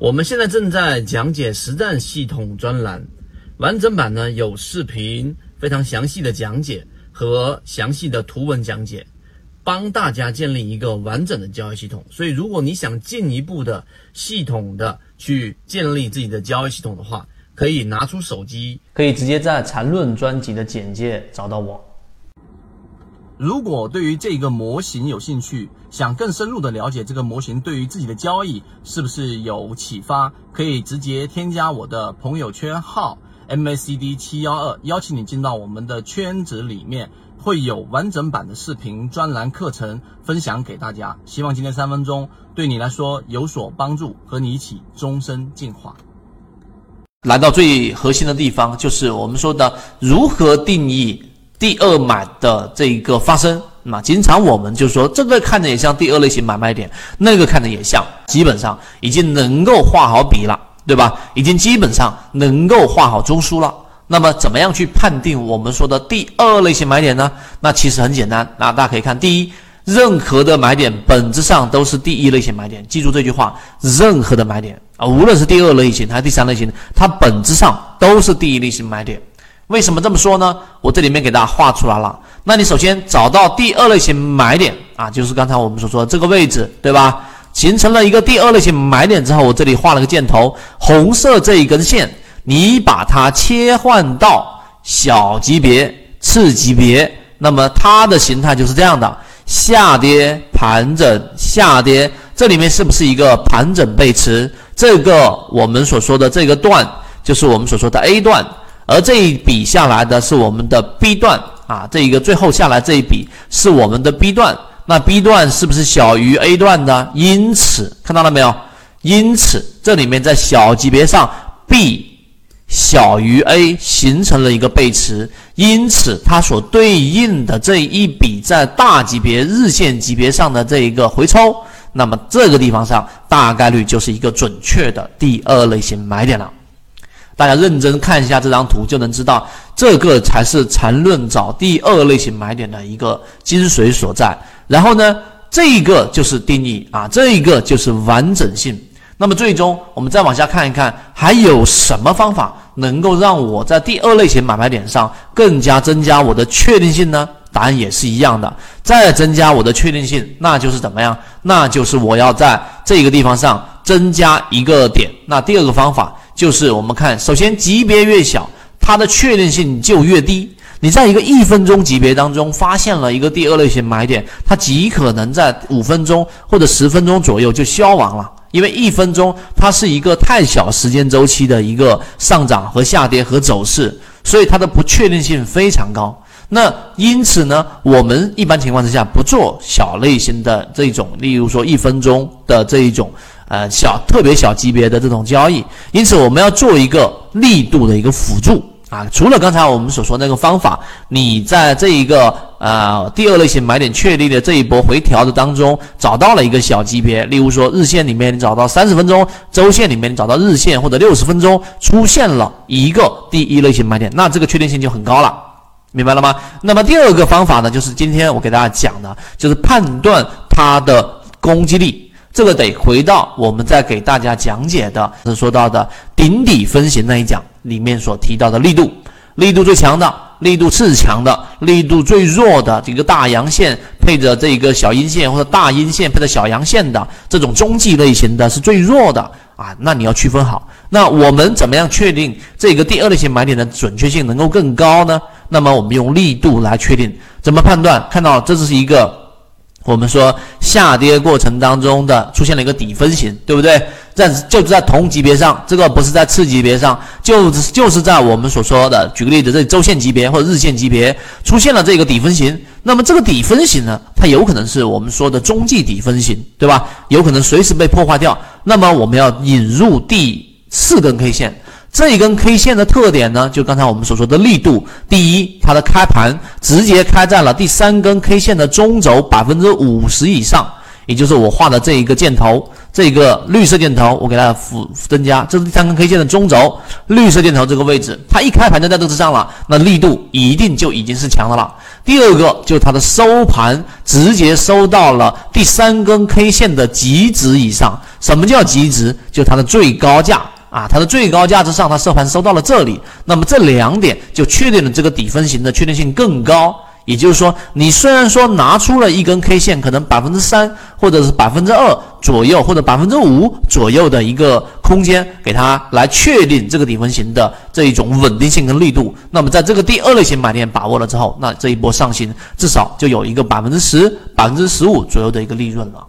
我们现在正在讲解实战系统专栏，完整版呢有视频，非常详细的讲解和详细的图文讲解，帮大家建立一个完整的交易系统。所以，如果你想进一步的系统的去建立自己的交易系统的话，可以拿出手机，可以直接在缠论专辑的简介找到我。如果对于这个模型有兴趣，想更深入的了解这个模型对于自己的交易是不是有启发，可以直接添加我的朋友圈号 MACD 七幺二，邀请你进到我们的圈子里面，会有完整版的视频专栏课程分享给大家。希望今天三分钟对你来说有所帮助，和你一起终身进化。来到最核心的地方，就是我们说的如何定义。第二买的这一个发生，那经常我们就说这个看着也像第二类型买卖点，那个看着也像，基本上已经能够画好笔了，对吧？已经基本上能够画好中枢了。那么怎么样去判定我们说的第二类型买点呢？那其实很简单，那大家可以看，第一，任何的买点本质上都是第一类型买点，记住这句话，任何的买点啊，无论是第二类型还是第三类型，它本质上都是第一类型买点。为什么这么说呢？我这里面给大家画出来了。那你首先找到第二类型买点啊，就是刚才我们所说的这个位置，对吧？形成了一个第二类型买点之后，我这里画了个箭头，红色这一根线，你把它切换到小级别、次级别，那么它的形态就是这样的：下跌、盘整、下跌。这里面是不是一个盘整背驰？这个我们所说的这个段，就是我们所说的 A 段。而这一笔下来的是我们的 B 段啊，这一个最后下来这一笔是我们的 B 段，那 B 段是不是小于 A 段呢？因此看到了没有？因此这里面在小级别上 B 小于 A 形成了一个背驰，因此它所对应的这一笔在大级别日线级别上的这一个回抽，那么这个地方上大概率就是一个准确的第二类型买点了。大家认真看一下这张图，就能知道这个才是缠论找第二类型买点的一个精髓所在。然后呢，这一个就是定义啊，这一个就是完整性。那么最终我们再往下看一看，还有什么方法能够让我在第二类型买卖点上更加增加我的确定性呢？答案也是一样的，再增加我的确定性，那就是怎么样？那就是我要在这个地方上增加一个点。那第二个方法。就是我们看，首先级别越小，它的确定性就越低。你在一个一分钟级别当中发现了一个第二类型买点，它极可能在五分钟或者十分钟左右就消亡了，因为一分钟它是一个太小时间周期的一个上涨和下跌和走势，所以它的不确定性非常高。那因此呢，我们一般情况之下不做小类型的这种，例如说一分钟的这一种。呃，小特别小级别的这种交易，因此我们要做一个力度的一个辅助啊。除了刚才我们所说那个方法，你在这一个呃第二类型买点确立的这一波回调的当中，找到了一个小级别，例如说日线里面你找到三十分钟，周线里面你找到日线或者六十分钟出现了一个第一类型买点，那这个确定性就很高了，明白了吗？那么第二个方法呢，就是今天我给大家讲的，就是判断它的攻击力。这个得回到我们在给大家讲解的是说到的顶底分型那一讲里面所提到的力度，力度最强的，力度次强的，力度最弱的这个大阳线配着这个小阴线或者大阴线配着小阳线的这种中继类型的是最弱的啊，那你要区分好。那我们怎么样确定这个第二类型买点的准确性能够更高呢？那么我们用力度来确定，怎么判断？看到这是一个。我们说下跌过程当中的出现了一个底分型，对不对？在就是在同级别上，这个不是在次级别上，就是就是在我们所说的，举个例子，这周线级别或者日线级别出现了这个底分型。那么这个底分型呢，它有可能是我们说的中继底分型，对吧？有可能随时被破坏掉。那么我们要引入第四根 K 线。这一根 K 线的特点呢，就刚才我们所说的力度。第一，它的开盘直接开在了第三根 K 线的中轴百分之五十以上，也就是我画的这一个箭头，这个绿色箭头，我给它辅增加，这是第三根 K 线的中轴，绿色箭头这个位置，它一开盘就在这之上了，那力度一定就已经是强的了。第二个就是它的收盘直接收到了第三根 K 线的极值以上。什么叫极值？就它的最高价啊，它的最高价值上，它收盘收到了这里。那么这两点就确定了这个底分型的确定性更高。也就是说，你虽然说拿出了一根 K 线，可能百分之三或者是百分之二左右，或者百分之五左右的一个空间，给它来确定这个底分型的这一种稳定性跟力度。那么在这个第二类型买点把握了之后，那这一波上行至少就有一个百分之十、百分之十五左右的一个利润了。